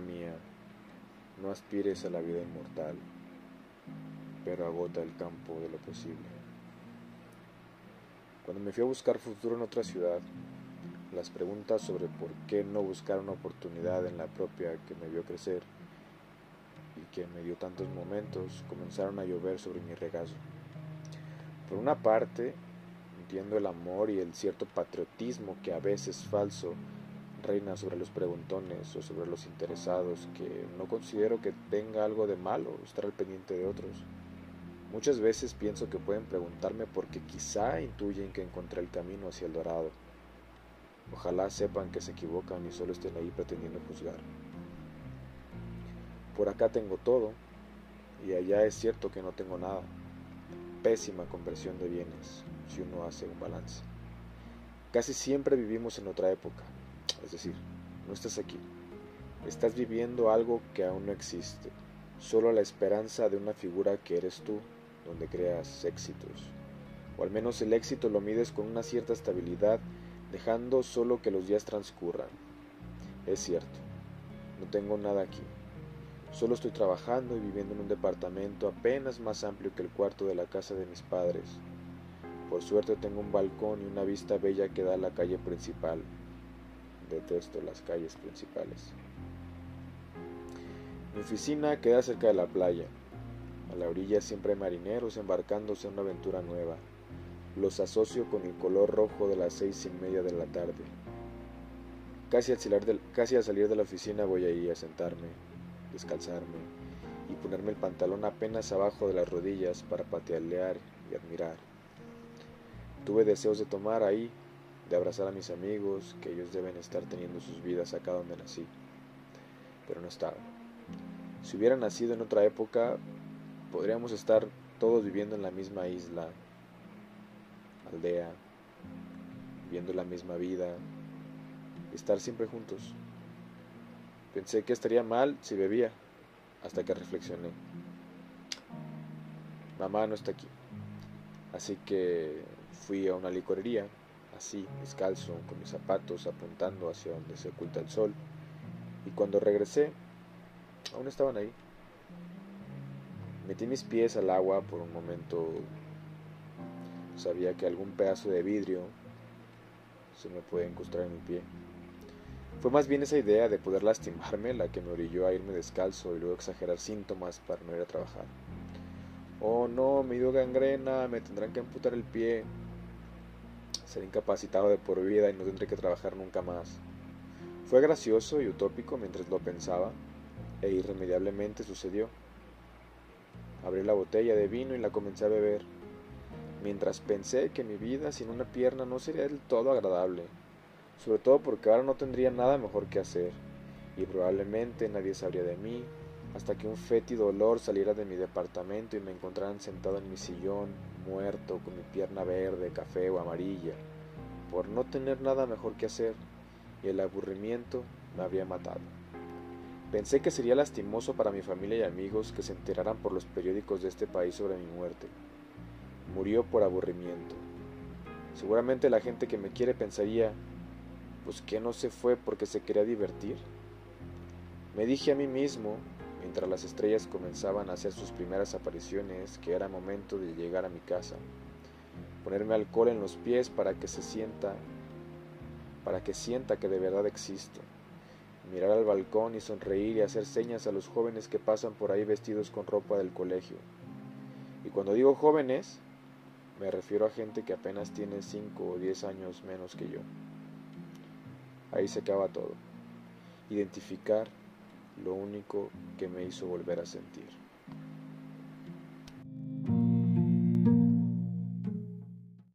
mía, no aspires a la vida inmortal, pero agota el campo de lo posible. Cuando me fui a buscar futuro en otra ciudad, las preguntas sobre por qué no buscar una oportunidad en la propia que me vio crecer y que me dio tantos momentos comenzaron a llover sobre mi regazo. Por una parte, entiendo el amor y el cierto patriotismo que a veces falso reina sobre los preguntones o sobre los interesados, que no considero que tenga algo de malo estar al pendiente de otros. Muchas veces pienso que pueden preguntarme porque quizá intuyen que encontré el camino hacia el dorado. Ojalá sepan que se equivocan y solo estén ahí pretendiendo juzgar. Por acá tengo todo y allá es cierto que no tengo nada. Pésima conversión de bienes si uno hace un balance. Casi siempre vivimos en otra época, es decir, no estás aquí. Estás viviendo algo que aún no existe, solo la esperanza de una figura que eres tú donde creas éxitos. O al menos el éxito lo mides con una cierta estabilidad, dejando solo que los días transcurran. Es cierto, no tengo nada aquí. Solo estoy trabajando y viviendo en un departamento apenas más amplio que el cuarto de la casa de mis padres. Por suerte tengo un balcón y una vista bella que da a la calle principal. Detesto las calles principales. Mi oficina queda cerca de la playa, a la orilla siempre hay marineros embarcándose en una aventura nueva. Los asocio con el color rojo de las seis y media de la tarde. Casi al, salir de, casi al salir de la oficina voy ahí a sentarme, descalzarme y ponerme el pantalón apenas abajo de las rodillas para patalear y admirar. Tuve deseos de tomar ahí, de abrazar a mis amigos, que ellos deben estar teniendo sus vidas acá donde nací, pero no estaba. Si hubiera nacido en otra época, podríamos estar todos viviendo en la misma isla, aldea, viviendo la misma vida, estar siempre juntos. Pensé que estaría mal si bebía, hasta que reflexioné. Mamá no está aquí, así que fui a una licorería, así, descalzo, con mis zapatos, apuntando hacia donde se oculta el sol, y cuando regresé, aún estaban ahí. Metí mis pies al agua por un momento. Sabía que algún pedazo de vidrio se me puede incrustar en mi pie. Fue más bien esa idea de poder lastimarme la que me orilló a irme descalzo y luego exagerar síntomas para no ir a trabajar. Oh no, me dio gangrena, me tendrán que amputar el pie. Seré incapacitado de por vida y no tendré que trabajar nunca más. Fue gracioso y utópico mientras lo pensaba, e irremediablemente sucedió. Abrí la botella de vino y la comencé a beber, mientras pensé que mi vida sin una pierna no sería del todo agradable, sobre todo porque ahora no tendría nada mejor que hacer, y probablemente nadie sabría de mí, hasta que un fétido olor saliera de mi departamento y me encontraran sentado en mi sillón, muerto, con mi pierna verde, café o amarilla, por no tener nada mejor que hacer, y el aburrimiento me habría matado. Pensé que sería lastimoso para mi familia y amigos que se enteraran por los periódicos de este país sobre mi muerte. Murió por aburrimiento. Seguramente la gente que me quiere pensaría, pues que no se fue porque se quería divertir. Me dije a mí mismo, mientras las estrellas comenzaban a hacer sus primeras apariciones, que era momento de llegar a mi casa, ponerme alcohol en los pies para que se sienta, para que sienta que de verdad existo mirar al balcón y sonreír y hacer señas a los jóvenes que pasan por ahí vestidos con ropa del colegio. Y cuando digo jóvenes, me refiero a gente que apenas tiene 5 o 10 años menos que yo. Ahí se acaba todo. Identificar lo único que me hizo volver a sentir.